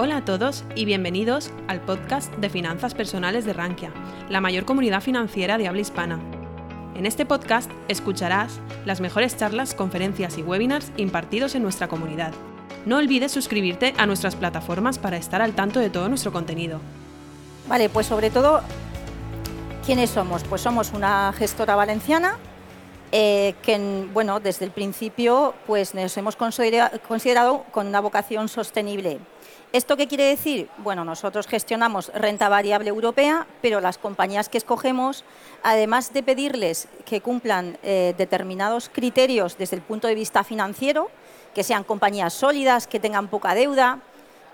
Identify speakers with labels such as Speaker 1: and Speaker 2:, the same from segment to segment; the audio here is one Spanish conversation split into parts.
Speaker 1: Hola a todos y bienvenidos al podcast de finanzas personales de Rankia, la mayor comunidad financiera de habla hispana. En este podcast escucharás las mejores charlas, conferencias y webinars impartidos en nuestra comunidad. No olvides suscribirte a nuestras plataformas para estar al tanto de todo nuestro contenido.
Speaker 2: Vale, pues sobre todo, ¿quiénes somos? Pues somos una gestora valenciana eh, que, bueno, desde el principio pues nos hemos considerado con una vocación sostenible ¿Esto qué quiere decir? Bueno, nosotros gestionamos renta variable europea, pero las compañías que escogemos, además de pedirles que cumplan eh, determinados criterios desde el punto de vista financiero, que sean compañías sólidas, que tengan poca deuda,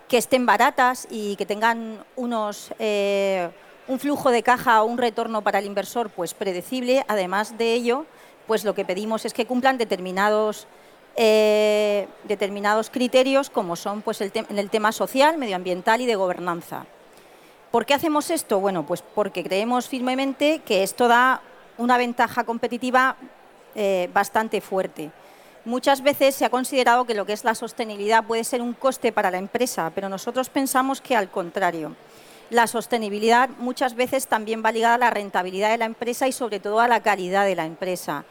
Speaker 2: que estén baratas y que tengan unos, eh, un flujo de caja o un retorno para el inversor pues predecible, además de ello, pues lo que pedimos es que cumplan determinados eh, determinados criterios como son pues, el en el tema social, medioambiental y de gobernanza. ¿Por qué hacemos esto? Bueno, pues porque creemos firmemente que esto da una ventaja competitiva eh, bastante fuerte. Muchas veces se ha considerado que lo que es la sostenibilidad puede ser un coste para la empresa, pero nosotros pensamos que al contrario. La sostenibilidad muchas veces también va ligada a la rentabilidad de la empresa y sobre todo a la calidad de la empresa.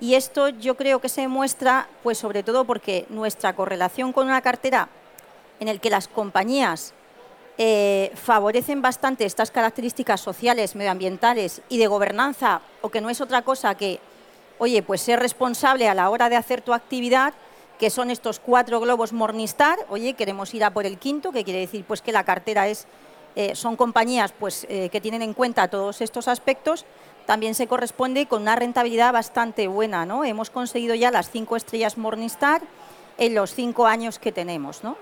Speaker 2: Y esto yo creo que se demuestra, pues sobre todo porque nuestra correlación con una cartera en el que las compañías eh, favorecen bastante estas características sociales, medioambientales y de gobernanza, o que no es otra cosa que, oye, pues ser responsable a la hora de hacer tu actividad, que son estos cuatro globos Morningstar, oye, queremos ir a por el quinto, que quiere decir pues que la cartera es, eh, son compañías pues, eh, que tienen en cuenta todos estos aspectos, también se corresponde con una rentabilidad bastante buena. ¿no? Hemos conseguido ya las cinco estrellas Morningstar en los cinco años que tenemos. ¿no?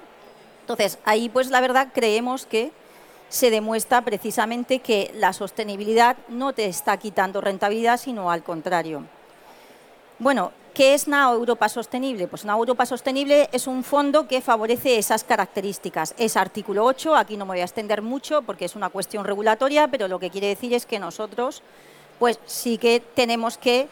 Speaker 2: Entonces, ahí pues la verdad creemos que se demuestra precisamente que la sostenibilidad no te está quitando rentabilidad, sino al contrario. Bueno, ¿qué es una Europa Sostenible? Pues una Europa Sostenible es un fondo que favorece esas características. Es artículo 8, aquí no me voy a extender mucho porque es una cuestión regulatoria, pero lo que quiere decir es que nosotros pues sí que tenemos que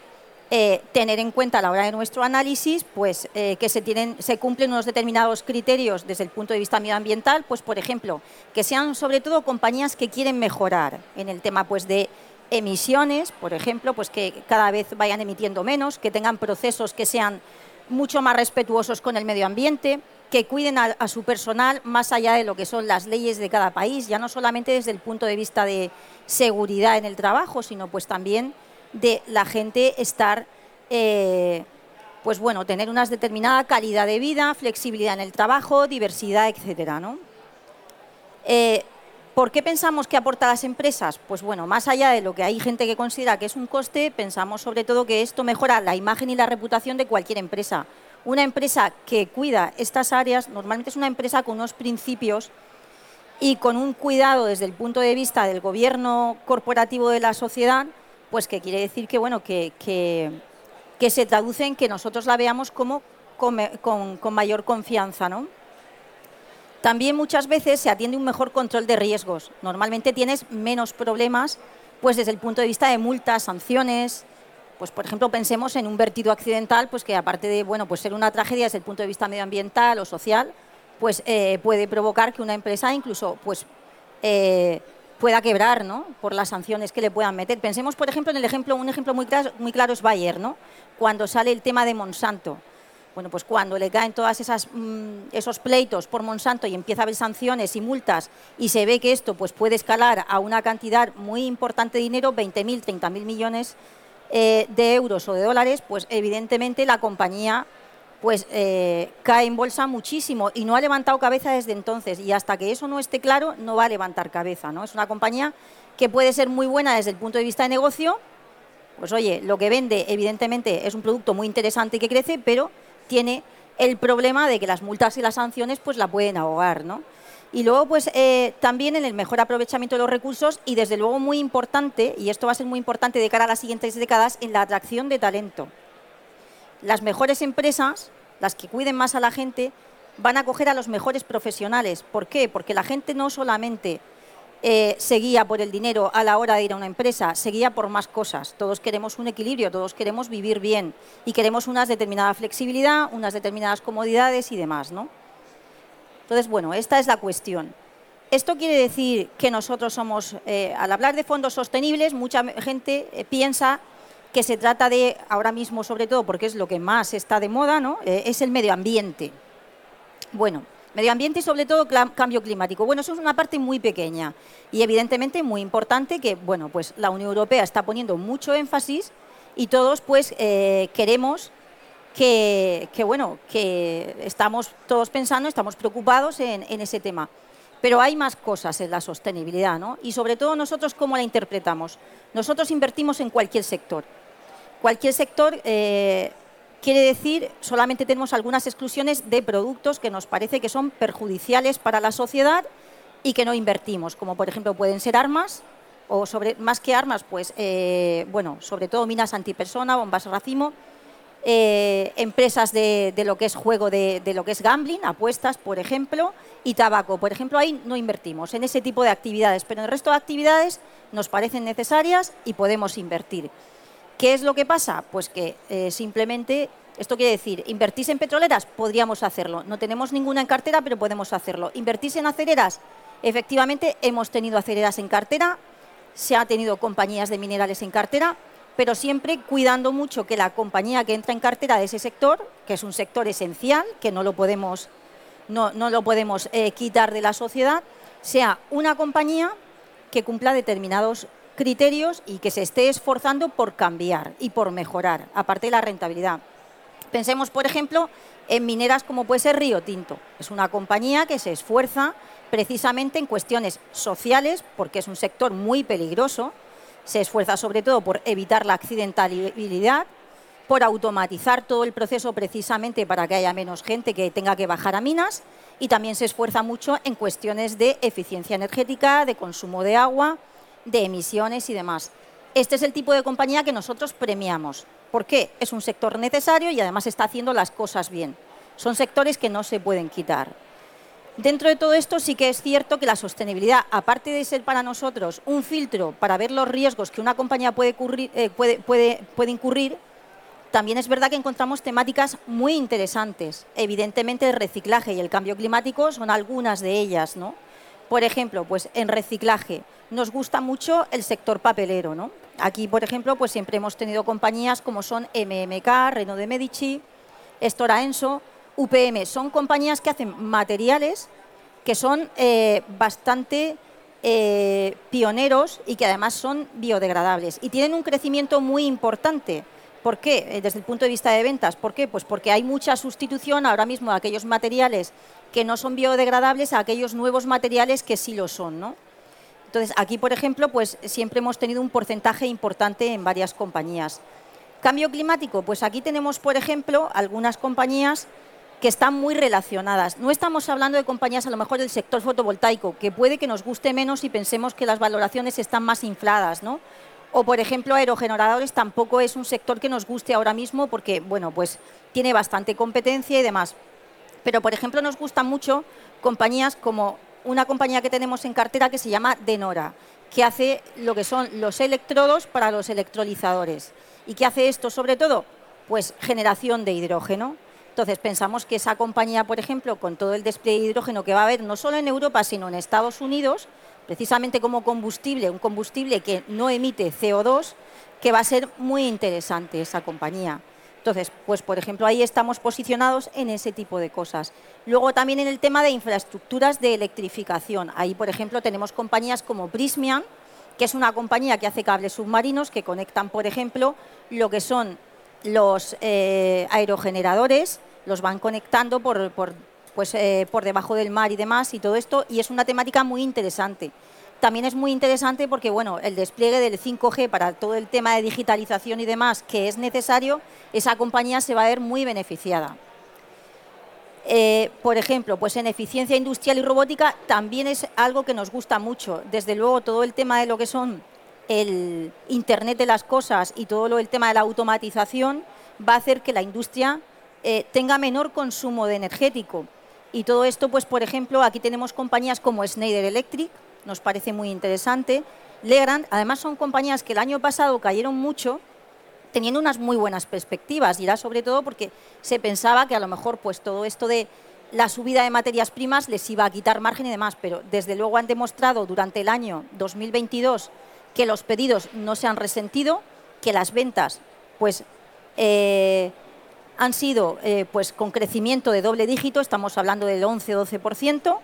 Speaker 2: eh, tener en cuenta a la hora de nuestro análisis pues, eh, que se, tienen, se cumplen unos determinados criterios desde el punto de vista medioambiental, pues por ejemplo, que sean sobre todo compañías que quieren mejorar en el tema pues, de emisiones, por ejemplo, pues que cada vez vayan emitiendo menos, que tengan procesos que sean mucho más respetuosos con el medio ambiente, que cuiden a, su personal más allá de lo que son las leyes de cada país, ya no solamente desde el punto de vista de seguridad en el trabajo, sino pues también de la gente estar, eh, pues bueno, tener una determinada calidad de vida, flexibilidad en el trabajo, diversidad, etcétera, ¿no? Eh, ¿Por qué pensamos que aporta a las empresas? Pues bueno, más allá de lo que hay gente que considera que es un coste, pensamos sobre todo que esto mejora la imagen y la reputación de cualquier empresa una empresa que cuida estas áreas normalmente es una empresa con unos principios y con un cuidado desde el punto de vista del gobierno corporativo de la sociedad, pues que quiere decir que, bueno, que, que, se traduce en que nosotros la veamos como con, con, mayor confianza. ¿no? También muchas veces se atiende un mejor control de riesgos. Normalmente tienes menos problemas pues desde el punto de vista de multas, sanciones, pues por ejemplo pensemos en un vertido accidental, pues que aparte de bueno, pues ser una tragedia desde el punto de vista medioambiental o social, pues eh, puede provocar que una empresa incluso pues eh, pueda quebrar, ¿no? Por las sanciones que le puedan meter. Pensemos, por ejemplo, en el ejemplo, un ejemplo muy claro, es Bayer, ¿no? Cuando sale el tema de Monsanto. Bueno, pues cuando le caen todos mm, esos pleitos por Monsanto y empieza a haber sanciones y multas y se ve que esto pues, puede escalar a una cantidad muy importante de dinero, 20.000, 30.000 millones eh, de euros o de dólares, pues evidentemente la compañía pues eh, cae en bolsa muchísimo y no ha levantado cabeza desde entonces y hasta que eso no esté claro no va a levantar cabeza, ¿no? Es una compañía que puede ser muy buena desde el punto de vista de negocio, pues oye, lo que vende evidentemente es un producto muy interesante que crece, pero tiene el problema de que las multas y las sanciones pues la pueden ahogar, ¿no? Y luego, pues eh, también en el mejor aprovechamiento de los recursos y desde luego muy importante, y esto va a ser muy importante de cara a las siguientes décadas, en la atracción de talento. Las mejores empresas, las que cuiden más a la gente, van a coger a los mejores profesionales. ¿Por qué? Porque la gente no solamente eh, se guía por el dinero a la hora de ir a una empresa, se guía por más cosas. Todos queremos un equilibrio, todos queremos vivir bien y queremos una determinada flexibilidad, unas determinadas comodidades y demás, ¿no? Entonces, bueno, esta es la cuestión. Esto quiere decir que nosotros somos, eh, al hablar de fondos sostenibles, mucha gente eh, piensa que se trata de, ahora mismo sobre todo, porque es lo que más está de moda, ¿no? Eh, es el medio ambiente. Bueno, medio ambiente y sobre todo cambio climático. Bueno, eso es una parte muy pequeña y evidentemente muy importante que, bueno, pues la Unión Europea está poniendo mucho énfasis y todos pues queremos que, bueno, que estamos todos pensando, estamos preocupados en, ese tema. Pero hay más cosas en la sostenibilidad, ¿no? Y sobre todo nosotros, ¿cómo la interpretamos? Nosotros invertimos en cualquier sector. Cualquier sector eh, quiere decir, solamente tenemos algunas exclusiones de productos que nos parece que son perjudiciales para la sociedad y que no invertimos, como por ejemplo pueden ser armas, o sobre, más que armas, pues, eh, bueno, sobre todo minas antipersona, bombas racimo, eh, empresas de, lo que es juego, de, lo que es gambling, apuestas, por ejemplo, y tabaco. Por ejemplo, ahí no invertimos en ese tipo de actividades, pero en el resto de actividades nos parecen necesarias y podemos invertir. ¿Qué es lo que pasa? Pues que eh, simplemente, esto quiere decir, ¿invertís en petroleras? Podríamos hacerlo. No tenemos ninguna en cartera, pero podemos hacerlo. ¿Invertís en acereras? Efectivamente, hemos tenido acereras en cartera, se ha tenido compañías de minerales en cartera, pero siempre cuidando mucho que la compañía que entra en cartera de ese sector, que es un sector esencial, que no lo podemos, no, lo podemos eh, quitar de la sociedad, sea una compañía que cumpla determinados criterios y que se esté esforzando por cambiar y por mejorar, aparte de la rentabilidad. Pensemos, por ejemplo, en mineras como puede ser Río Tinto. Es una compañía que se esfuerza precisamente en cuestiones sociales, porque es un sector muy peligroso, se esfuerza sobre todo por evitar la accidentabilidad, por automatizar todo el proceso precisamente para que haya menos gente que tenga que bajar a minas y también se esfuerza mucho en cuestiones de eficiencia energética, de consumo de agua, de emisiones y demás. Este es el tipo de compañía que nosotros premiamos. ¿Por qué? Es un sector necesario y además está haciendo las cosas bien. Son sectores que no se pueden quitar. Dentro de todo esto sí que es cierto que la sostenibilidad, aparte de ser para nosotros un filtro para ver los riesgos que una compañía eh, puede, incurrir, también es verdad que encontramos temáticas muy interesantes. Evidentemente el reciclaje y el cambio climático son algunas de ellas, ¿no? Por ejemplo, pues en reciclaje nos gusta mucho el sector papelero, ¿no? Aquí, por ejemplo, pues siempre hemos tenido compañías como son MMK, Renault de Medici, Stora Enso, UPM. Son compañías que hacen materiales que son eh, bastante eh, pioneros y que además son biodegradables y tienen un crecimiento muy importante. ¿Por qué? Eh, desde el punto de vista de ventas. ¿Por qué? Pues porque hay mucha sustitución ahora mismo de aquellos materiales que no son biodegradables a aquellos nuevos materiales que sí lo son. ¿no? Entonces, aquí, por ejemplo, pues siempre hemos tenido un porcentaje importante en varias compañías. Cambio climático, pues aquí tenemos, por ejemplo, algunas compañías que están muy relacionadas. No estamos hablando de compañías a lo mejor del sector fotovoltaico, que puede que nos guste menos y pensemos que las valoraciones están más infladas, ¿no? O, por ejemplo, aerogeneradores tampoco es un sector que nos guste ahora mismo porque, bueno, pues tiene bastante competencia y demás. Pero, por ejemplo, nos gustan mucho compañías como una compañía que tenemos en cartera que se llama Denora, que hace lo que son los electrodos para los electrolizadores. ¿Y qué hace esto sobre todo? Pues generación de hidrógeno. Entonces pensamos que esa compañía, por ejemplo, con todo el despliegue de hidrógeno que va a haber no solo en Europa, sino en Estados Unidos, precisamente como combustible, un combustible que no emite CO2, que va a ser muy interesante esa compañía. Entonces, pues por ejemplo, ahí estamos posicionados en ese tipo de cosas. Luego también en el tema de infraestructuras de electrificación. Ahí, por ejemplo, tenemos compañías como Prismian, que es una compañía que hace cables submarinos que conectan, por ejemplo, lo que son los eh, aerogeneradores los van conectando por, pues, eh, por debajo del mar y demás y todo esto, y es una temática muy interesante. También es muy interesante porque bueno, el despliegue del 5G para todo el tema de digitalización y demás que es necesario, esa compañía se va a ver muy beneficiada. Eh, por ejemplo, pues en eficiencia industrial y robótica también es algo que nos gusta mucho. Desde luego, todo el tema de lo que son el Internet de las cosas y todo lo, el tema de la automatización va a hacer que la industria eh, tenga menor consumo de energético. Y todo esto, pues por ejemplo, aquí tenemos compañías como Schneider Electric, nos parece muy interesante. Legrand, además son compañías que el año pasado cayeron mucho, teniendo unas muy buenas perspectivas, y era sobre todo porque se pensaba que a lo mejor pues todo esto de la subida de materias primas les iba a quitar margen y demás, pero desde luego han demostrado durante el año 2022 que los pedidos no se han resentido, que las ventas pues, eh, han sido eh, pues, con crecimiento de doble dígito, estamos hablando del 11-12%,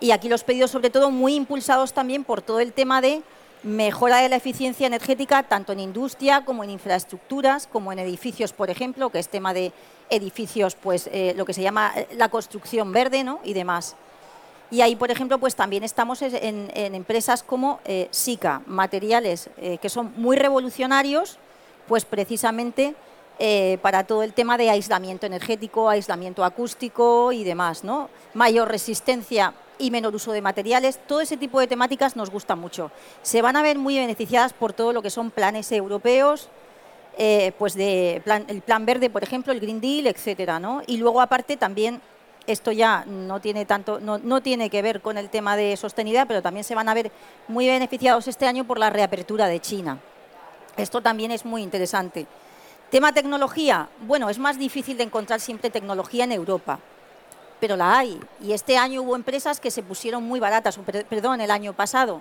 Speaker 2: y aquí los pedidos sobre todo muy impulsados también por todo el tema de mejora de la eficiencia energética tanto en industria como en infraestructuras, como en edificios, por ejemplo, que es tema de edificios, pues eh, lo que se llama la construcción verde ¿no? y demás. Y ahí, por ejemplo, pues también estamos en, empresas como eh, SICA, materiales que son muy revolucionarios, pues precisamente para todo el tema de aislamiento energético, aislamiento acústico y demás, ¿no? Mayor resistencia y menor uso de materiales, todo ese tipo de temáticas nos gusta mucho. Se van a ver muy beneficiadas por todo lo que son planes europeos, eh, pues de el plan verde, por ejemplo, el Green Deal, etcétera, ¿no? Y luego aparte también esto ya no tiene tanto, no, no, tiene que ver con el tema de sostenibilidad, pero también se van a ver muy beneficiados este año por la reapertura de China. Esto también es muy interesante. Tema tecnología, bueno, es más difícil de encontrar siempre tecnología en Europa pero la hay. Y este año hubo empresas que se pusieron muy baratas, perdón, el año pasado.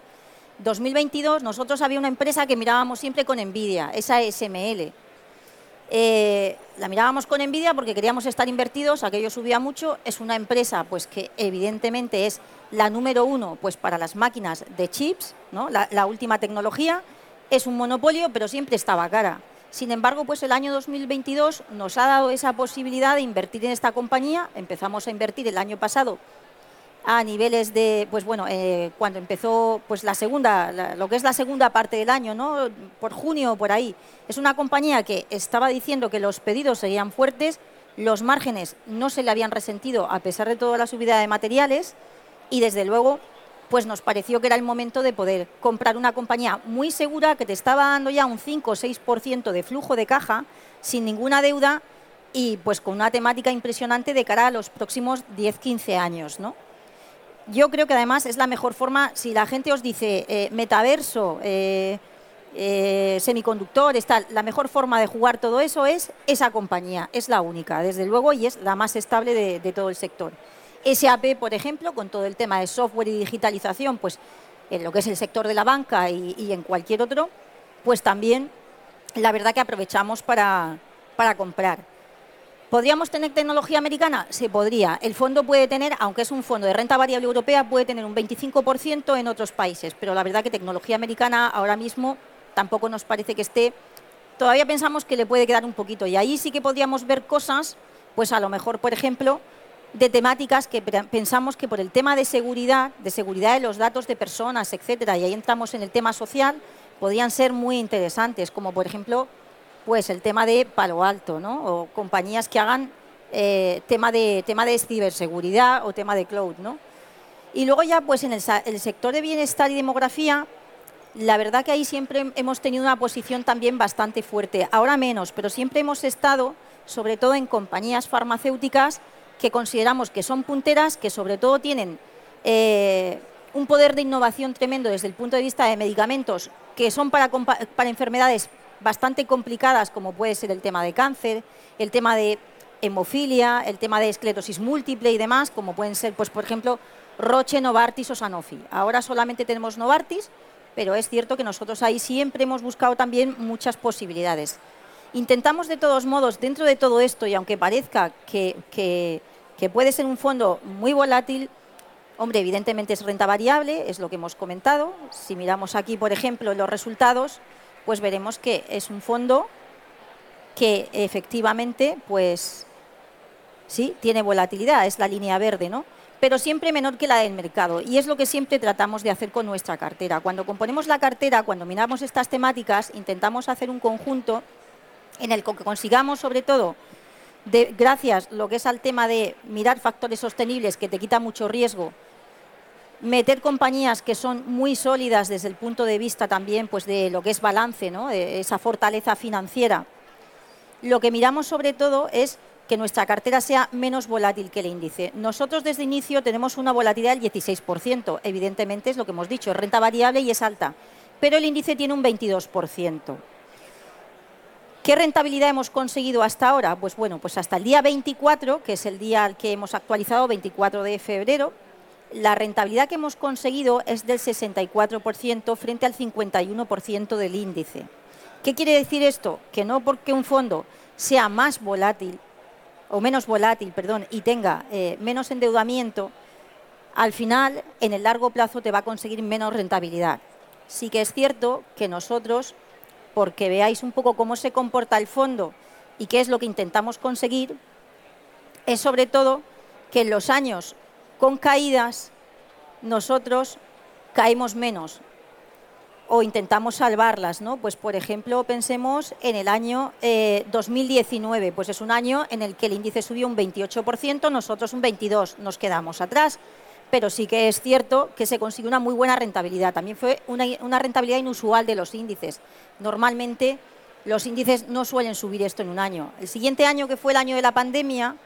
Speaker 2: 2022 nosotros había una empresa que mirábamos siempre con envidia, esa SML. Eh, la mirábamos con envidia porque queríamos estar invertidos, aquello subía mucho, es una empresa pues que evidentemente es la número uno pues para las máquinas de chips, ¿no? la, la última tecnología, es un monopolio pero siempre estaba cara. Sin embargo, pues el año 2022 nos ha dado esa posibilidad de invertir en esta compañía. Empezamos a invertir el año pasado a niveles de, pues bueno, eh, cuando empezó pues la segunda, lo que es la segunda parte del año, ¿no? Por junio por ahí. Es una compañía que estaba diciendo que los pedidos serían fuertes, los márgenes no se le habían resentido a pesar de toda la subida de materiales y desde luego pues nos pareció que era el momento de poder comprar una compañía muy segura que te estaba dando ya un 5 o 6% de flujo de caja sin ninguna deuda y pues con una temática impresionante de cara a los próximos 10-15 años. ¿no? Yo creo que además es la mejor forma, si la gente os dice eh, metaverso, eh, eh, semiconductores, tal, la mejor forma de jugar todo eso es esa compañía, es la única, desde luego, y es la más estable de todo el sector. SAP, por ejemplo, con todo el tema de software y digitalización, pues en lo que es el sector de la banca y, en cualquier otro, pues también la verdad que aprovechamos para, para comprar. ¿Podríamos tener tecnología americana? Se podría. El fondo puede tener, aunque es un fondo de renta variable europea, puede tener un 25% en otros países, pero la verdad que tecnología americana ahora mismo tampoco nos parece que esté. Todavía pensamos que le puede quedar un poquito y ahí sí que podríamos ver cosas, pues a lo mejor, por ejemplo, de temáticas que pensamos que por el tema de seguridad, de seguridad de los datos de personas, etcétera, y ahí entramos en el tema social, podrían ser muy interesantes, como por ejemplo, pues el tema de Palo Alto, ¿no? O compañías que hagan eh, tema de tema de ciberseguridad o tema de cloud, ¿no? Y luego ya, pues en el, sector de bienestar y demografía, la verdad que ahí siempre hemos tenido una posición también bastante fuerte. Ahora menos, pero siempre hemos estado, sobre todo en compañías farmacéuticas, que consideramos que son punteras, que sobre todo tienen eh, un poder de innovación tremendo desde el punto de vista de medicamentos que son para, para enfermedades bastante complicadas, como puede ser el tema de cáncer, el tema de hemofilia, el tema de esclerosis múltiple y demás, como pueden ser, pues, por ejemplo, Roche, Novartis o Sanofi. Ahora solamente tenemos Novartis, pero es cierto que nosotros ahí siempre hemos buscado también muchas posibilidades. Intentamos de todos modos, dentro de todo esto, y aunque parezca que, que puede ser un fondo muy volátil. Hombre, evidentemente es renta variable, es lo que hemos comentado. Si miramos aquí, por ejemplo, los resultados, pues veremos que es un fondo que efectivamente, pues sí, tiene volatilidad, es la línea verde, ¿no? Pero siempre menor que la del mercado. Y es lo que siempre tratamos de hacer con nuestra cartera. Cuando componemos la cartera, cuando miramos estas temáticas, intentamos hacer un conjunto en el que consigamos, sobre todo, gracias lo que es al tema de mirar factores sostenibles que te quita mucho riesgo, meter compañías que son muy sólidas desde el punto de vista también pues de lo que es balance, ¿no? esa fortaleza financiera. Lo que miramos sobre todo es que nuestra cartera sea menos volátil que el índice. Nosotros desde inicio tenemos una volatilidad del 16%, evidentemente es lo que hemos dicho, es renta variable y es alta, pero el índice tiene un 22%. ¿Qué rentabilidad hemos conseguido hasta ahora? Pues bueno, pues hasta el día 24, que es el día al que hemos actualizado, 24 de febrero, la rentabilidad que hemos conseguido es del 64% frente al 51% del índice. ¿Qué quiere decir esto? Que no porque un fondo sea más volátil o menos volátil, perdón, y tenga eh, menos endeudamiento, al final, en el largo plazo, te va a conseguir menos rentabilidad. Sí que es cierto que nosotros porque veáis un poco cómo se comporta el fondo y qué es lo que intentamos conseguir, es sobre todo que en los años con caídas nosotros caemos menos o intentamos salvarlas, ¿no? Pues por ejemplo, pensemos en el año 2019, eh, pues es un año en el que el índice subió un 28%, nosotros un 22%, nos quedamos atrás pero sí que es cierto que se consiguió una muy buena rentabilidad. También fue una, rentabilidad inusual de los índices. Normalmente los índices no suelen subir esto en un año. El siguiente año, que fue el año de la pandemia,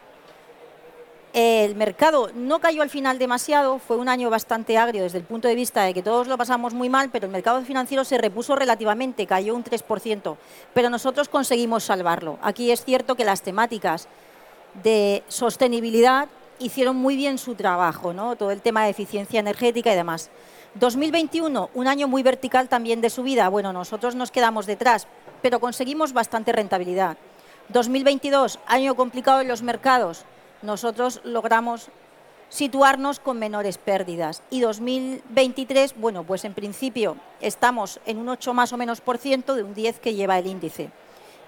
Speaker 2: el mercado no cayó al final demasiado, fue un año bastante agrio desde el punto de vista de que todos lo pasamos muy mal, pero el mercado financiero se repuso relativamente, cayó un 3%, pero nosotros conseguimos salvarlo. Aquí es cierto que las temáticas de sostenibilidad hicieron muy bien su trabajo, ¿no? todo el tema de eficiencia energética y demás. 2021, un año muy vertical también de subida. Bueno, nosotros nos quedamos detrás, pero conseguimos bastante rentabilidad. 2022, año complicado en los mercados. Nosotros logramos situarnos con menores pérdidas. Y 2023, bueno, pues en principio estamos en un 8 más o menos por ciento de un 10 que lleva el índice.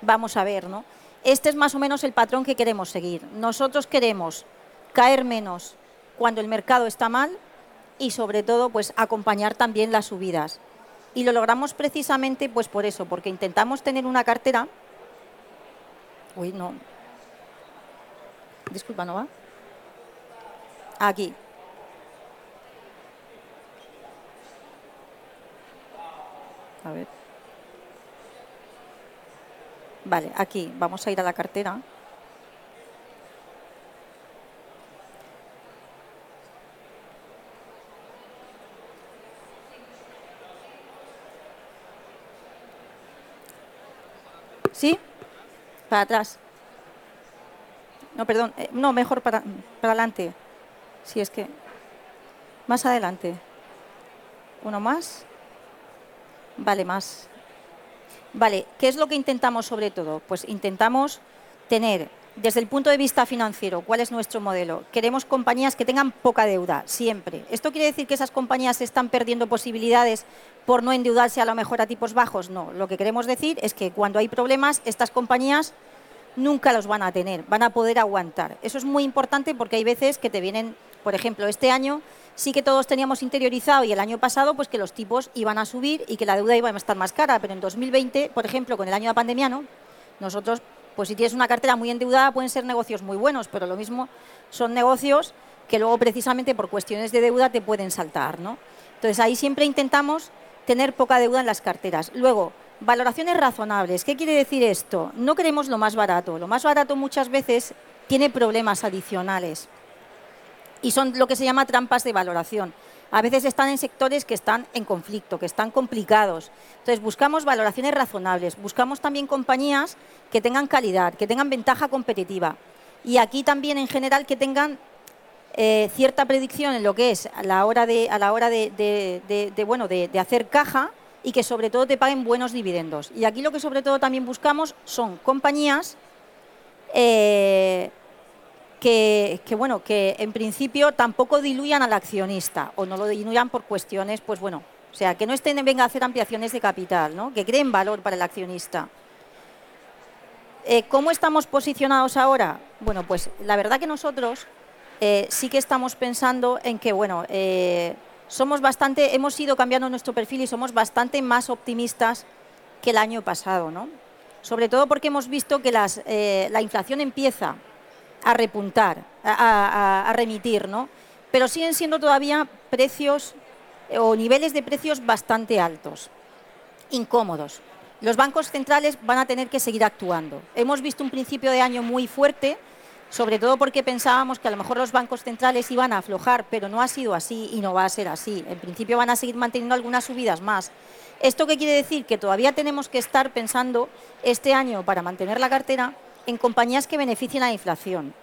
Speaker 2: Vamos a ver, ¿no? Este es más o menos el patrón que queremos seguir. Nosotros queremos caer menos cuando el mercado está mal y sobre todo pues acompañar también las subidas. Y lo logramos precisamente pues por eso, porque intentamos tener una cartera. Uy, no. Disculpa, ¿no va? Aquí. A ver. Vale, aquí vamos a ir a la cartera. ¿Sí? Para atrás. No, perdón. Eh, no, mejor para, para adelante. Si es que... Más adelante. Uno más. Vale, más. Vale, ¿qué es lo que intentamos sobre todo? Pues intentamos tener, desde el punto de vista financiero, ¿cuál es nuestro modelo? Queremos compañías que tengan poca deuda, siempre. ¿Esto quiere decir que esas compañías están perdiendo posibilidades por no endeudarse a lo mejor a tipos bajos. No, lo que queremos decir es que cuando hay problemas, estas compañías nunca los van a tener, van a poder aguantar. Eso es muy importante porque hay veces que te vienen, por ejemplo, este año sí que todos teníamos interiorizado y el año pasado pues que los tipos iban a subir y que la deuda iba a estar más cara, pero en 2020, por ejemplo, con el año de la pandemia, ¿no? Nosotros, pues si tienes una cartera muy endeudada, pueden ser negocios muy buenos, pero lo mismo son negocios que luego precisamente por cuestiones de deuda te pueden saltar, ¿no? Entonces ahí siempre intentamos tener poca deuda en las carteras. Luego, valoraciones razonables. ¿Qué quiere decir esto? No queremos lo más barato. Lo más barato muchas veces tiene problemas adicionales y son lo que se llama trampas de valoración. A veces están en sectores que están en conflicto, que están complicados. Entonces buscamos valoraciones razonables, buscamos también compañías que tengan calidad, que tengan ventaja competitiva. Y aquí también en general que tengan eh, cierta predicción en lo que es a la hora de, a la hora de, bueno, de, hacer caja y que sobre todo te paguen buenos dividendos. Y aquí lo que sobre todo también buscamos son compañías eh, que, bueno, que en principio tampoco diluyan al accionista o no lo diluyan por cuestiones, pues bueno, o sea, que no estén venga a hacer ampliaciones de capital, ¿no? que creen valor para el accionista. Eh, ¿Cómo estamos posicionados ahora? Bueno, pues la verdad que nosotros eh, sí que estamos pensando en que, bueno, somos bastante, hemos ido cambiando nuestro perfil y somos bastante más optimistas que el año pasado, ¿no? Sobre todo porque hemos visto que eh, la inflación empieza a repuntar, a, remitir, ¿no? Pero siguen siendo todavía precios o niveles de precios bastante altos, incómodos. Los bancos centrales van a tener que seguir actuando. Hemos visto un principio de año muy fuerte, sobre todo porque pensábamos que a lo mejor los bancos centrales iban a aflojar, pero no ha sido así y no va a ser así. En principio van a seguir manteniendo algunas subidas más. ¿Esto qué quiere decir? Que todavía tenemos que estar pensando este año para mantener la cartera en compañías que beneficien a la inflación.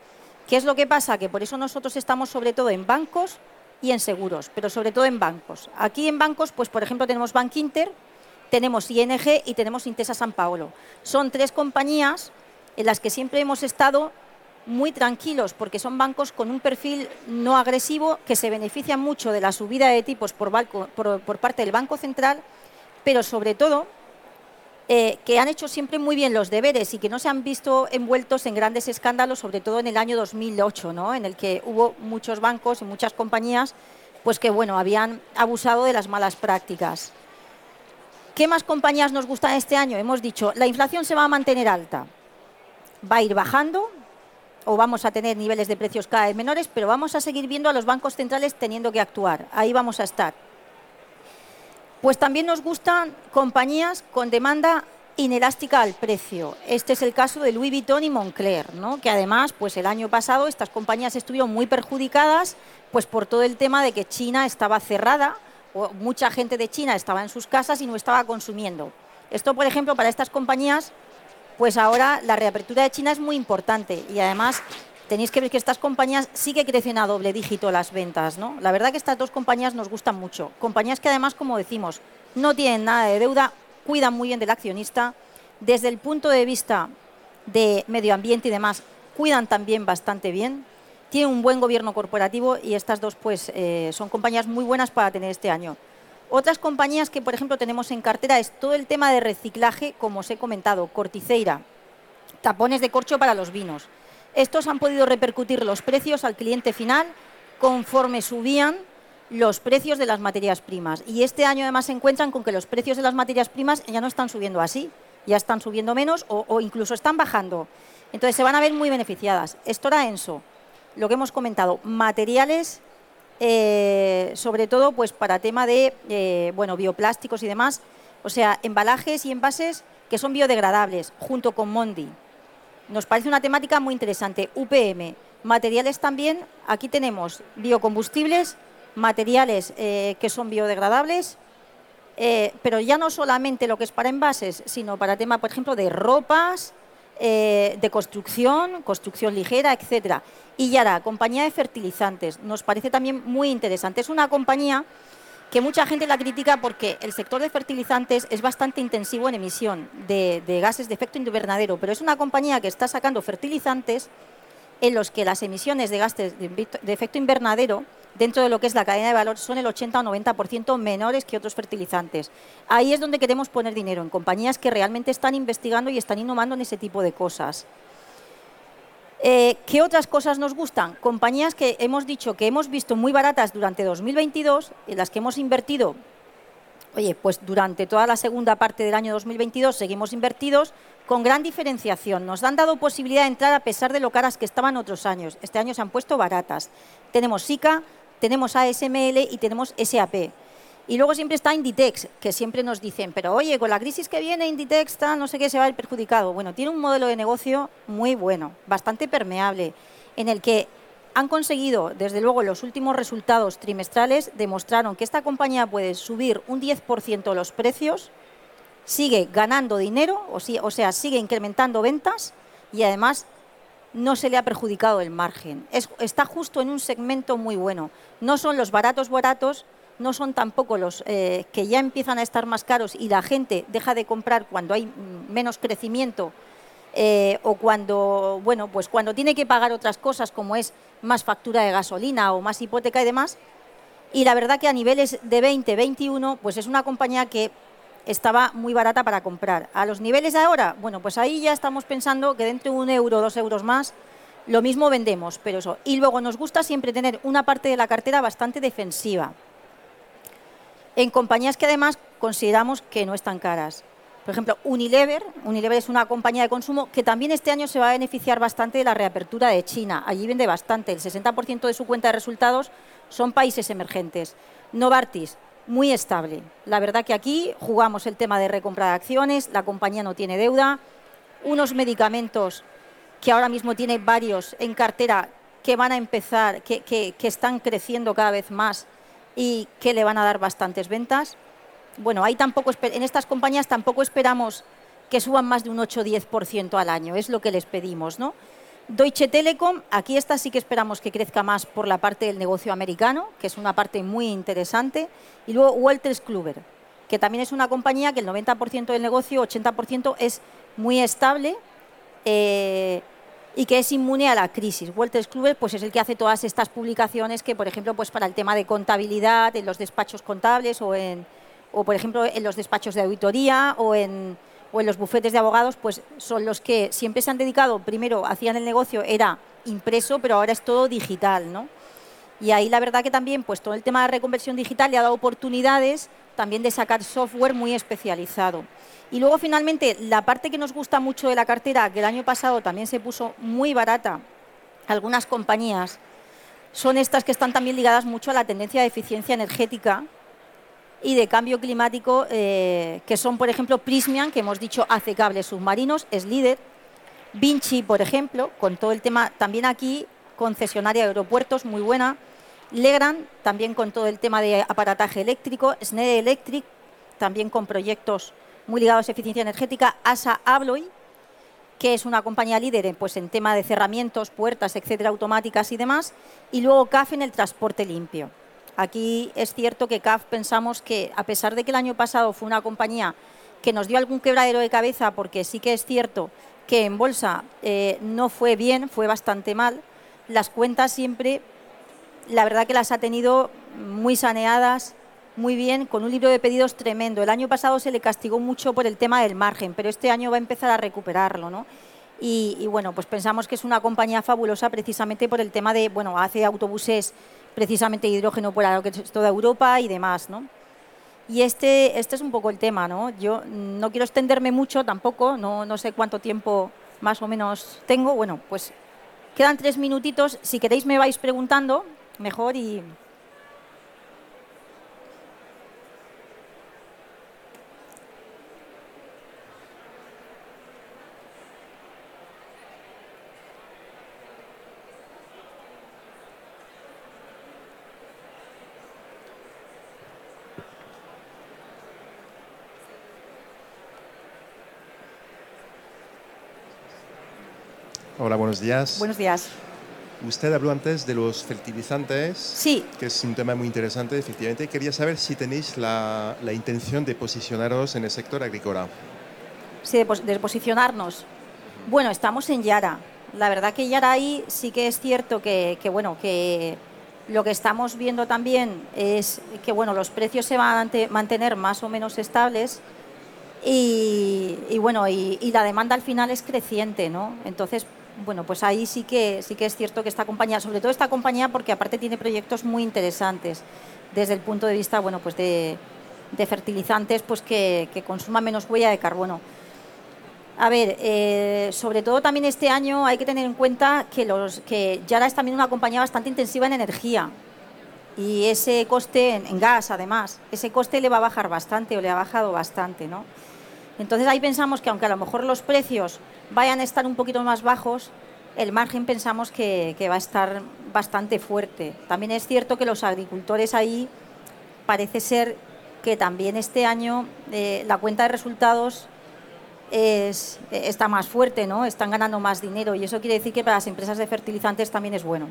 Speaker 2: ¿Qué es lo que pasa? Que por eso nosotros estamos sobre todo en bancos y en seguros, pero sobre todo en bancos. Aquí en bancos, pues por ejemplo tenemos Bank Inter, tenemos ING y tenemos Intesa San Paolo. Son tres compañías en las que siempre hemos estado muy tranquilos porque son bancos con un perfil no agresivo que se benefician mucho de la subida de tipos por, parte del Banco Central, pero sobre todo eh, que han hecho siempre muy bien los deberes y que no se han visto envueltos en grandes escándalos, sobre todo en el año 2008, ¿no? en el que hubo muchos bancos y muchas compañías pues que bueno, habían abusado de las malas prácticas. ¿Qué más compañías nos gustan este año? Hemos dicho, la inflación se va a mantener alta, va a ir bajando, o vamos a tener niveles de precios cada vez menores, pero vamos a seguir viendo a los bancos centrales teniendo que actuar. Ahí vamos a estar. Pues también nos gustan compañías con demanda inelástica al precio. Este es el caso de Louis Vuitton y Moncler, ¿no? que además pues el año pasado estas compañías estuvieron muy perjudicadas pues por todo el tema de que China estaba cerrada, o mucha gente de China estaba en sus casas y no estaba consumiendo. Esto, por ejemplo, para estas compañías pues ahora la reapertura de China es muy importante y además tenéis que ver que estas compañías sí que crecen a doble dígito las ventas, ¿no? La verdad que estas dos compañías nos gustan mucho. Compañías que además, como decimos, no tienen nada de deuda, cuidan muy bien del accionista. Desde el punto de vista de medio ambiente y demás, cuidan también bastante bien. Tienen un buen gobierno corporativo y estas dos pues eh, son compañías muy buenas para tener este año. Otras compañías que, por ejemplo, tenemos en cartera es todo el tema de reciclaje, como os he comentado, Corticeira, tapones de corcho para los vinos. Estos han podido repercutir los precios al cliente final conforme subían los precios de las materias primas. Y este año además se encuentran con que los precios de las materias primas ya no están subiendo así, ya están subiendo menos o, incluso están bajando. Entonces se van a ver muy beneficiadas. Esto era ENSO, lo que hemos comentado, materiales eh, sobre todo pues para tema de eh, bueno, bioplásticos y demás, o sea, embalajes y envases que son biodegradables, junto con Mondi. Nos parece una temática muy interesante. UPM, materiales también, aquí tenemos biocombustibles, materiales eh, que son biodegradables, pero ya no solamente lo que es para envases, sino para tema, por ejemplo, de ropas, de construcción, construcción ligera, etcétera. Y Yara, compañía de fertilizantes, nos parece también muy interesante. Es una compañía que mucha gente la critica porque el sector de fertilizantes es bastante intensivo en emisión de, gases de efecto invernadero, pero es una compañía que está sacando fertilizantes en los que las emisiones de gases de, efecto invernadero dentro de lo que es la cadena de valor son el 80 o 90% menores que otros fertilizantes. Ahí es donde queremos poner dinero, en compañías que realmente están investigando y están innovando en ese tipo de cosas. Eh, ¿Qué otras cosas nos gustan? Compañías que hemos dicho que hemos visto muy baratas durante 2022, en las que hemos invertido, oye, pues durante toda la segunda parte del año 2022 seguimos invertidos con gran diferenciación. Nos han dado posibilidad de entrar a pesar de lo caras que estaban otros años. Este año se han puesto baratas. Tenemos SICA, tenemos ASML y tenemos SAP. Y luego siempre está Inditex, que siempre nos dicen, pero oye, con la crisis que viene Inditex está, no sé qué, se va a ver perjudicado. Bueno, tiene un modelo de negocio muy bueno, bastante permeable, en el que han conseguido, desde luego, los últimos resultados trimestrales demostraron que esta compañía puede subir un 10% los precios, sigue ganando dinero, o sea, sigue incrementando ventas y además no se le ha perjudicado el margen. está justo en un segmento muy bueno. No son los baratos baratos, no son tampoco los eh, que ya empiezan a estar más caros y la gente deja de comprar cuando hay menos crecimiento eh, o cuando, bueno, pues cuando tiene que pagar otras cosas como es más factura de gasolina o más hipoteca y demás. Y la verdad que a niveles de 20, 21, pues es una compañía que estaba muy barata para comprar. A los niveles de ahora, bueno, pues ahí ya estamos pensando que dentro de un euro, dos euros más, lo mismo vendemos, pero eso. Y luego nos gusta siempre tener una parte de la cartera bastante defensiva en compañías que además consideramos que no están caras. Por ejemplo, Unilever, Unilever es una compañía de consumo que también este año se va a beneficiar bastante de la reapertura de China. Allí vende bastante, el 60% de su cuenta de resultados son países emergentes. Novartis, muy estable. La verdad que aquí jugamos el tema de recompra de acciones, la compañía no tiene deuda, unos medicamentos que ahora mismo tiene varios en cartera que van a empezar, que, que, están creciendo cada vez más y que le van a dar bastantes ventas. Bueno, ahí tampoco, en estas compañías tampoco esperamos que suban más de un 8 o 10% al año, es lo que les pedimos, ¿no? Deutsche Telekom, aquí esta sí que esperamos que crezca más por la parte del negocio americano, que es una parte muy interesante, y luego Walters Kluber, que también es una compañía que el 90% del negocio, 80% es muy estable eh, y que es inmune a la crisis. Walters Kluber pues, es el que hace todas estas publicaciones que, por ejemplo, pues, para el tema de contabilidad en los despachos contables o, en, o por ejemplo, en los despachos de auditoría o en o en los bufetes de abogados, pues son los que siempre se han dedicado, primero hacían el negocio, era impreso, pero ahora es todo digital, ¿no? Y ahí la verdad que también, pues todo el tema de reconversión digital le ha dado oportunidades también de sacar software muy especializado. Y luego finalmente, la parte que nos gusta mucho de la cartera, que el año pasado también se puso muy barata, algunas compañías, son estas que están también ligadas mucho a la tendencia de eficiencia energética, y de cambio climático, eh, que son, por ejemplo, Prismian, que hemos dicho hace cables submarinos, es líder. Vinci, por ejemplo, con todo el tema, también aquí, concesionaria de aeropuertos, muy buena. Legrand, también con todo el tema de aparataje eléctrico. Schneider Electric, también con proyectos muy ligados a eficiencia energética. ASA Abloy, que es una compañía líder en, pues, en tema de cerramientos, puertas, etcétera, automáticas y demás. Y luego CAF en el transporte limpio. Aquí es cierto que CAF pensamos que, a pesar de que el año pasado fue una compañía que nos dio algún quebradero de cabeza, porque sí que es cierto que en bolsa eh, no fue bien, fue bastante mal, las cuentas siempre, la verdad que las ha tenido muy saneadas, muy bien, con un libro de pedidos tremendo. El año pasado se le castigó mucho por el tema del margen, pero este año va a empezar a recuperarlo, ¿no? Y, y, bueno, pues pensamos que es una compañía fabulosa precisamente por el tema de, bueno, hace autobuses precisamente hidrógeno para lo que es toda Europa y demás, ¿no? Y este, este es un poco el tema, ¿no? Yo no quiero extenderme mucho tampoco, no, no sé cuánto tiempo más o menos tengo. Bueno, pues quedan tres minutitos. Si queréis me vais preguntando mejor y,
Speaker 3: Hola, buenos días.
Speaker 2: Buenos días.
Speaker 3: Usted habló antes de los fertilizantes,
Speaker 2: sí.
Speaker 3: que es un tema muy interesante, efectivamente. Quería saber si tenéis la, intención de posicionaros en el sector agrícola.
Speaker 2: Sí, de, posicionarnos. Bueno, estamos en Yara. La verdad que Yara ahí sí que es cierto que, bueno, que lo que estamos viendo también es que bueno, los precios se van a mantener más o menos estables y, bueno, y, y, la demanda al final es creciente, ¿no? Entonces, bueno, pues ahí sí que, sí que es cierto que esta compañía, sobre todo esta compañía, porque aparte tiene proyectos muy interesantes desde el punto de vista, bueno, pues de, fertilizantes, pues que, consuman menos huella de carbono. A ver, eh, sobre todo también este año hay que tener en cuenta que, los, que Yara es también una compañía bastante intensiva en energía y ese coste, en, gas además, ese coste le va a bajar bastante o le ha bajado bastante, ¿no? Entonces ahí pensamos que aunque a lo mejor los precios vayan a estar un poquito más bajos, el margen pensamos que, va a estar bastante fuerte. También es cierto que los agricultores ahí parece ser que también este año eh, la cuenta de resultados está más fuerte, ¿no? Están ganando más dinero y eso quiere decir que para las empresas de fertilizantes también es bueno.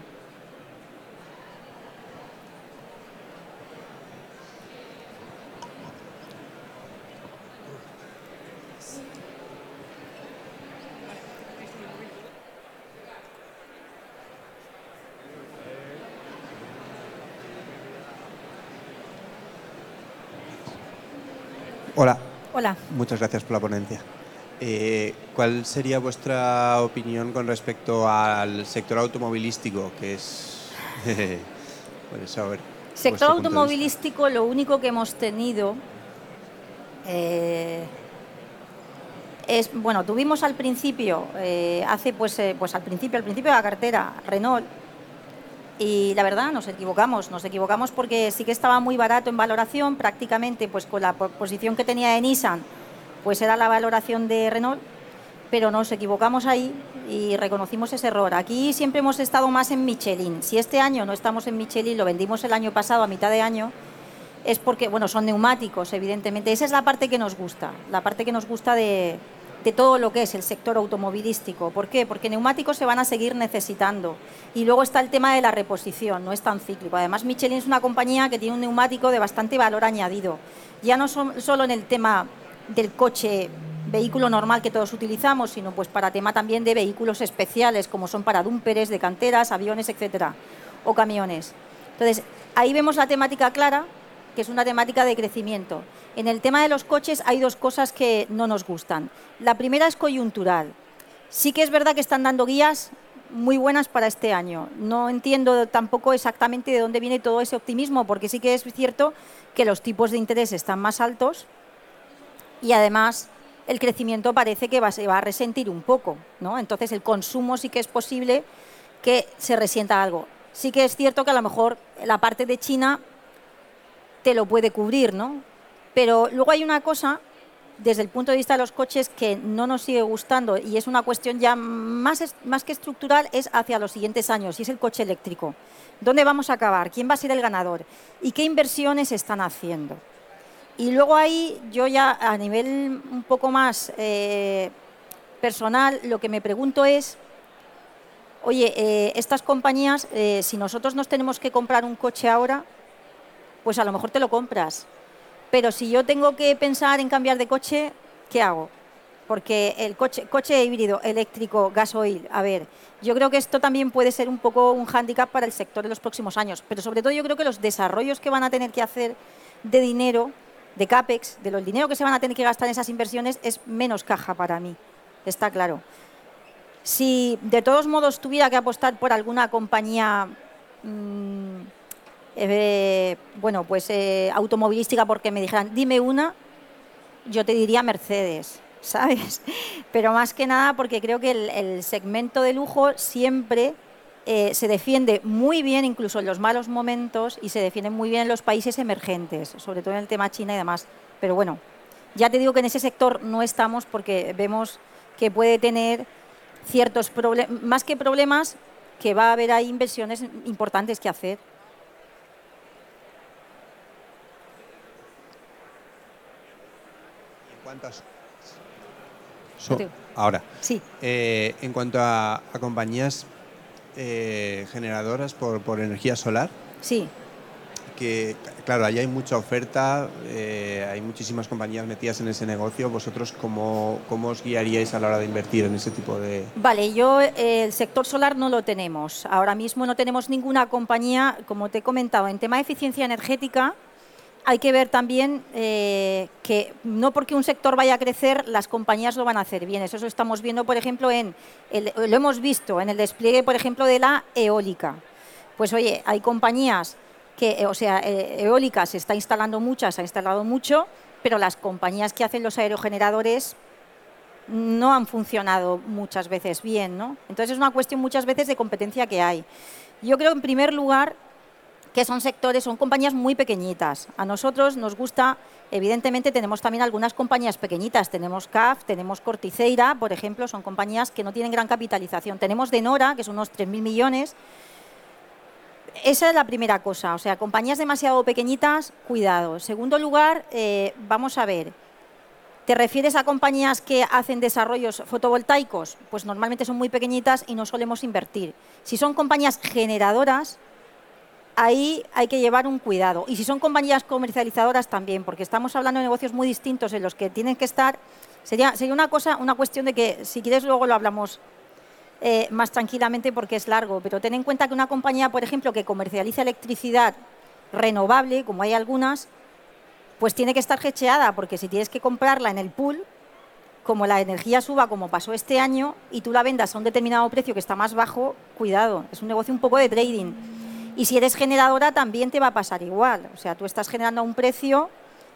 Speaker 4: Hola. Muchas gracias por la ponencia. Eh, ¿Cuál sería vuestra opinión con respecto al sector automovilístico, que es...
Speaker 2: Saber. Sector automovilístico, lo único que hemos tenido eh, es, bueno, tuvimos al principio, eh, hace pues, pues al principio, al principio de la cartera, Renault, y la verdad nos equivocamos, nos equivocamos porque sí que estaba muy barato en valoración, prácticamente pues con la posición que tenía en Nissan, pues era la valoración de Renault, pero nos equivocamos ahí y reconocimos ese error. Aquí siempre hemos estado más en Michelin. Si este año no estamos en Michelin, lo vendimos el año pasado a mitad de año, es porque, bueno, son neumáticos, evidentemente. Esa es la parte que nos gusta, la parte que nos gusta de, de todo lo que es el sector automovilístico. ¿Por qué? Porque neumáticos se van a seguir necesitando. Y luego está el tema de la reposición, no es tan cíclico. Además, Michelin es una compañía que tiene un neumático de bastante valor añadido. Ya no son, solo en el tema del coche vehículo normal que todos utilizamos, sino pues para tema también de vehículos especiales, como son para dumperes, de canteras, aviones, etcétera, o camiones. Entonces, ahí vemos la temática clara, que es una temática de crecimiento. En el tema de los coches hay dos cosas que no nos gustan. La primera es coyuntural. Sí que es verdad que están dando guías muy buenas para este año. No entiendo tampoco exactamente de dónde viene todo ese optimismo, porque sí que es cierto que los tipos de interés están más altos y además el crecimiento parece que va, se va a resentir un poco. ¿no? Entonces el consumo sí que es posible que se resienta algo. Sí que es cierto que a lo mejor la parte de China te lo puede cubrir, ¿no? Pero luego hay una cosa, desde el punto de vista de los coches, que no nos sigue gustando y es una cuestión ya más, más que estructural, es hacia los siguientes años, y es el coche eléctrico. ¿Dónde vamos a acabar? ¿Quién va a ser el ganador? ¿Y qué inversiones están haciendo? Y luego ahí yo ya a nivel un poco más eh, personal, lo que me pregunto es, oye, eh, estas compañías, eh, si nosotros nos tenemos que comprar un coche ahora, pues a lo mejor te lo compras. Pero si yo tengo que pensar en cambiar de coche, ¿qué hago? Porque el coche, coche híbrido, eléctrico, gasoil, a ver, yo creo que esto también puede ser un poco un hándicap para el sector en los próximos años. Pero sobre todo yo creo que los desarrollos que van a tener que hacer de dinero, de CAPEX, de los dinero que se van a tener que gastar en esas inversiones, es menos caja para mí. Está claro. Si de todos modos tuviera que apostar por alguna compañía mmm, bueno, pues eh, automovilística porque me dijeran, dime una, yo te diría Mercedes, ¿sabes? Pero más que nada porque creo que el, segmento de lujo siempre eh, se defiende muy bien, incluso en los malos momentos, y se defiende muy bien en los países emergentes, sobre todo en el tema China y demás. Pero bueno, ya te digo que en ese sector no estamos porque vemos que puede tener ciertos problemas, más que problemas, que va a haber ahí inversiones importantes que hacer.
Speaker 4: Ahora,
Speaker 2: sí.
Speaker 4: Eh, en cuanto a, compañías eh, generadoras por, energía solar,
Speaker 2: sí.
Speaker 4: que claro, ahí hay mucha oferta, eh, hay muchísimas compañías metidas en ese negocio. ¿Vosotros cómo, cómo os guiaríais a la hora de invertir en ese tipo de...?
Speaker 2: Vale, yo el sector solar no lo tenemos. Ahora mismo no tenemos ninguna compañía, como te he comentado, en tema de eficiencia energética, hay que ver también eh, que no porque un sector vaya a crecer, las compañías lo van a hacer bien. Eso lo estamos viendo, por ejemplo, en lo hemos visto en el despliegue, por ejemplo, de la eólica. Pues oye, hay compañías que, eh, o sea, eh, eólica se está instalando muchas, se ha instalado mucho, pero las compañías que hacen los aerogeneradores no han funcionado muchas veces bien, ¿no? Entonces es una cuestión muchas veces de competencia que hay. Yo creo, en primer lugar, que son sectores, son compañías muy pequeñitas. A nosotros nos gusta, evidentemente tenemos también algunas compañías pequeñitas, tenemos CAF, tenemos Corticeira, por ejemplo, son compañías que no tienen gran capitalización. Tenemos Denora, que son unos 3.000 millones. Esa es la primera cosa, o sea, compañías demasiado pequeñitas, cuidado. Segundo lugar, eh, vamos a ver, ¿Te refieres a compañías que hacen desarrollos fotovoltaicos? Pues normalmente son muy pequeñitas y no solemos invertir. Si son compañías generadoras, ahí hay que llevar un cuidado. Y si son compañías comercializadoras también, porque estamos hablando de negocios muy distintos en los que tienen que estar, sería, sería una cosa, una cuestión de que si quieres luego lo hablamos eh, más tranquilamente porque es largo, pero ten en cuenta que una compañía, por ejemplo, que comercializa electricidad renovable, como hay algunas, pues tiene que estar gecheada, porque si tienes que comprarla en el pool, como la energía suba como pasó este año y tú la vendas a un determinado precio que está más bajo, cuidado, es un negocio un poco de trading. Y si eres generadora también te va a pasar igual. O sea, tú estás generando un precio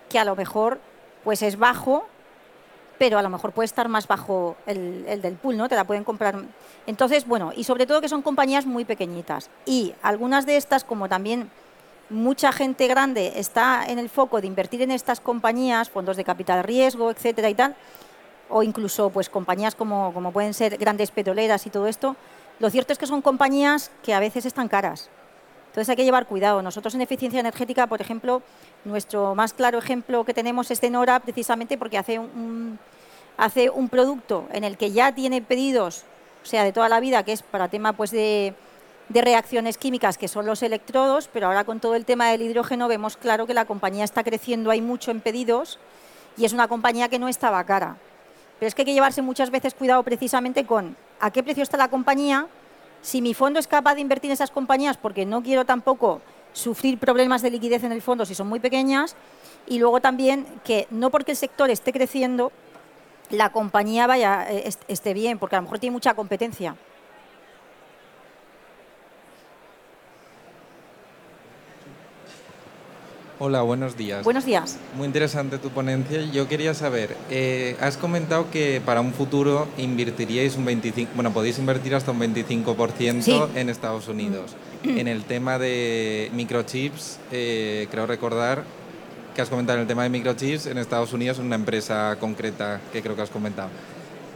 Speaker 2: que a lo mejor pues es bajo, pero a lo mejor puede estar más bajo el, del pool, ¿no? Te la pueden comprar. Entonces, bueno, y sobre todo que son compañías muy pequeñitas. Y algunas de estas, como también mucha gente grande está en el foco de invertir en estas compañías, fondos de capital riesgo, etcétera y tal, o incluso pues compañías como, como pueden ser grandes petroleras y todo esto, lo cierto es que son compañías que a veces están caras. Entonces hay que llevar cuidado. Nosotros en eficiencia energética, por ejemplo, nuestro más claro ejemplo que tenemos es de Nora, precisamente porque hace un, hace un producto en el que ya tiene pedidos, o sea, de toda la vida, que es para tema pues, de, de reacciones químicas, que son los electrodos, pero ahora con todo el tema del hidrógeno vemos claro que la compañía está creciendo, hay mucho en pedidos y es una compañía que no estaba cara. Pero es que hay que llevarse muchas veces cuidado precisamente con a qué precio está la compañía, si mi fondo es capaz de invertir en esas compañías, porque no quiero tampoco sufrir problemas de liquidez en el fondo si son muy pequeñas, y luego también que no porque el sector esté creciendo, la compañía vaya eh, esté bien, porque a lo mejor tiene mucha competencia.
Speaker 5: Hola, buenos días.
Speaker 2: Buenos días.
Speaker 5: Muy interesante tu ponencia. Yo quería saber, eh, has comentado que para un futuro invertiríais un 25, bueno, podéis invertir hasta un 25% en Estados Unidos. Mm. En el tema de microchips, eh, creo recordar que has comentado en el tema de microchips en Estados Unidos una empresa concreta que creo que has comentado.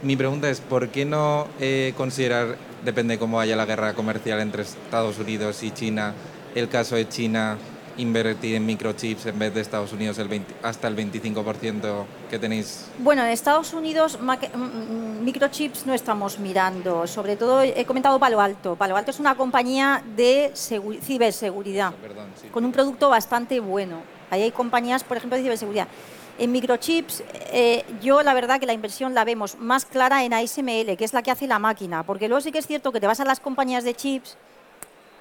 Speaker 5: Mi pregunta es, ¿por qué no eh, considerar, depende cómo vaya la guerra comercial entre Estados Unidos y China, el caso de China invertir en microchips en vez de Estados Unidos el hasta el 25% que tenéis?
Speaker 2: Bueno, en Estados Unidos microchips no estamos mirando. Sobre todo he comentado Palo Alto. Palo Alto es una compañía de ciberseguridad con un producto bastante bueno. Ahí hay compañías, por ejemplo, de ciberseguridad. En microchips, eh, yo la verdad que la inversión la vemos más clara en ASML, que es la que hace la máquina, porque luego sí que es cierto que te vas a las compañías de chips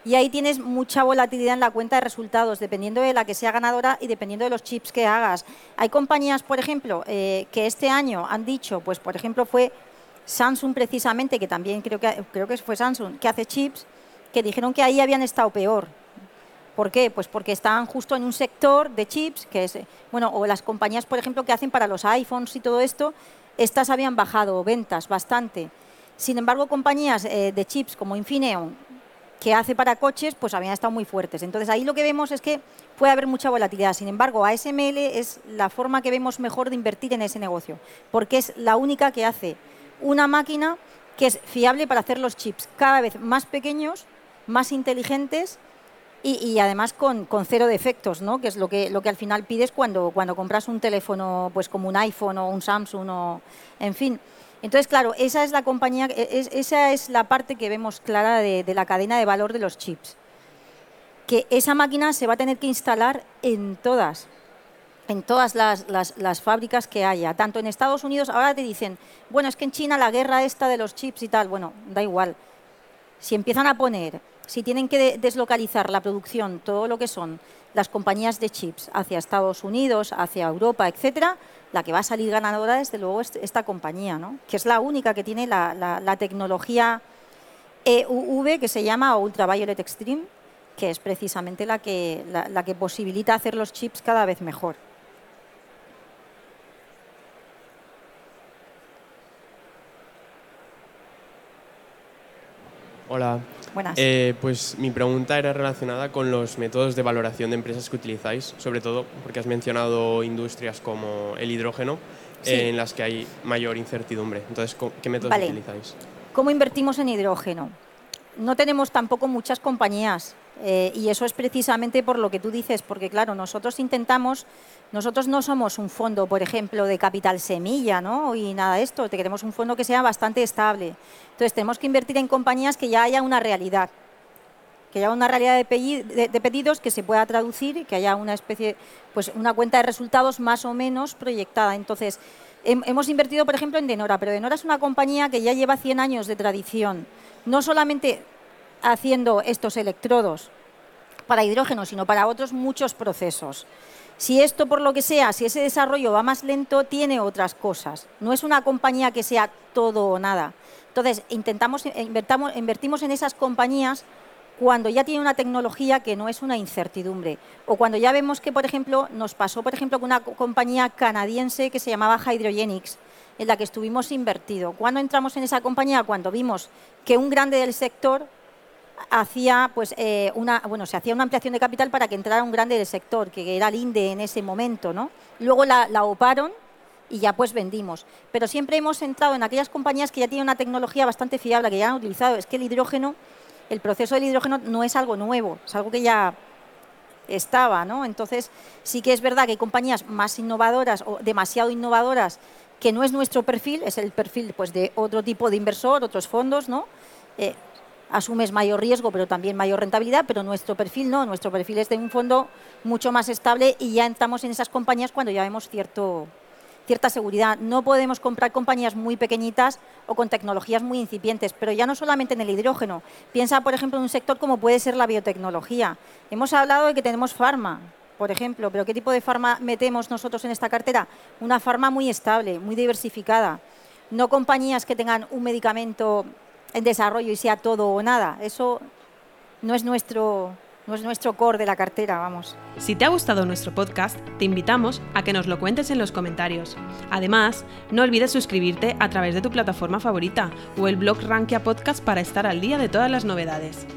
Speaker 2: y ahí tienes mucha volatilidad en la cuenta de resultados, dependiendo de la que sea ganadora y dependiendo de los chips que hagas. Hay compañías, por ejemplo, eh, que este año han dicho, pues por ejemplo fue Samsung precisamente, que también creo que, creo que fue Samsung, que hace chips, que dijeron que ahí habían estado peor. ¿Por qué? Pues porque estaban justo en un sector de chips, que es, bueno, o las compañías, por ejemplo, que hacen para los iPhones y todo esto, estas habían bajado ventas bastante. Sin embargo, compañías eh, de chips como Infineon, que hace para coches, pues habían estado muy fuertes. Entonces ahí lo que vemos es que puede haber mucha volatilidad. Sin embargo, ASML es la forma que vemos mejor de invertir en ese negocio, porque es la única que hace una máquina que es fiable para hacer los chips cada vez más pequeños, más inteligentes y, además con, cero defectos, ¿no? que es lo que, lo que al final pides cuando, cuando compras un teléfono pues como un iPhone o un Samsung o en fin. Entonces, claro, esa es la compañía, e, esa es la parte que vemos clara de, la cadena de valor de los chips. Que esa máquina se va a tener que instalar en todas, en todas las, fábricas que haya, tanto en Estados Unidos, ahora te dicen, bueno, es que en China la guerra esta de los chips y tal, bueno, da igual. Si empiezan a poner, si tienen que deslocalizar la producción, todo lo que son las compañías de chips hacia Estados Unidos, hacia Europa, etcétera, la que va a salir ganadora desde luego es esta compañía, ¿no? que es la única que tiene la, tecnología EUV que se llama Ultraviolet Extreme, que es precisamente la que, la que posibilita hacer los chips cada vez mejor.
Speaker 6: Hola, eh, pues mi pregunta era relacionada con los métodos de valoración de empresas que utilizáis, sobre todo porque has mencionado industrias como el hidrógeno, en las que hay mayor incertidumbre. Entonces, ¿qué métodos utilizáis?
Speaker 2: ¿Cómo invertimos en hidrógeno? No tenemos tampoco muchas compañías eh, y eso es precisamente por lo que tú dices, porque claro, nosotros intentamos, nosotros no somos un fondo, por ejemplo, de capital semilla, ¿no? Y nada de esto, te queremos un fondo que sea bastante estable. Entonces tenemos que invertir en compañías que ya haya una realidad, que haya una realidad de, pedidos que se pueda traducir que haya una especie, pues una cuenta de resultados más o menos proyectada. Entonces, hemos invertido, por ejemplo, en Denora, pero Denora es una compañía que ya lleva 100 años de tradición, no solamente haciendo estos electrodos para hidrógeno, sino para otros muchos procesos. Si esto, por lo que sea, si ese desarrollo va más lento, tiene otras cosas. No es una compañía que sea todo o nada. Entonces, intentamos, invertimos en esas compañías cuando ya tiene una tecnología que no es una incertidumbre. O cuando ya vemos que, por ejemplo, nos pasó, por ejemplo, con una compañía canadiense que se llamaba Hydrogenics, en la que estuvimos invertido. Cuando entramos en esa compañía? Cuando vimos que un grande del sector hacía pues eh, una bueno se hacía una ampliación de capital para que entrara un grande del sector que era el INDE en ese momento no luego la, oparon y ya pues vendimos. Pero siempre hemos entrado en aquellas compañías que ya tienen una tecnología bastante fiable, que ya han utilizado. Es que el hidrógeno, el proceso del hidrógeno no es algo nuevo, es algo que ya estaba, ¿no? Entonces, sí que es verdad que hay compañías más innovadoras o demasiado innovadoras que no es nuestro perfil, es el perfil pues, de otro tipo de inversor, otros fondos, ¿no? Eh, asumes mayor riesgo, pero también mayor rentabilidad, pero nuestro perfil no, nuestro perfil es de un fondo mucho más estable y ya entramos en esas compañías cuando ya vemos cierto, cierta seguridad. No podemos comprar compañías muy pequeñitas o con tecnologías muy incipientes, pero ya no solamente en el hidrógeno. Piensa, por ejemplo, en un sector como puede ser la biotecnología. Hemos hablado de que tenemos farma, por ejemplo, pero ¿qué tipo de farma metemos nosotros en esta cartera? Una farma muy estable, muy diversificada. No compañías que tengan un medicamento en desarrollo y sea todo o nada. Eso no es nuestro, no es nuestro core de la cartera, vamos.
Speaker 1: Si te ha gustado nuestro podcast, te invitamos a que nos lo cuentes en los comentarios. Además, no olvides suscribirte a través de tu plataforma favorita o el blog Rankia Podcast para estar al día de todas las novedades.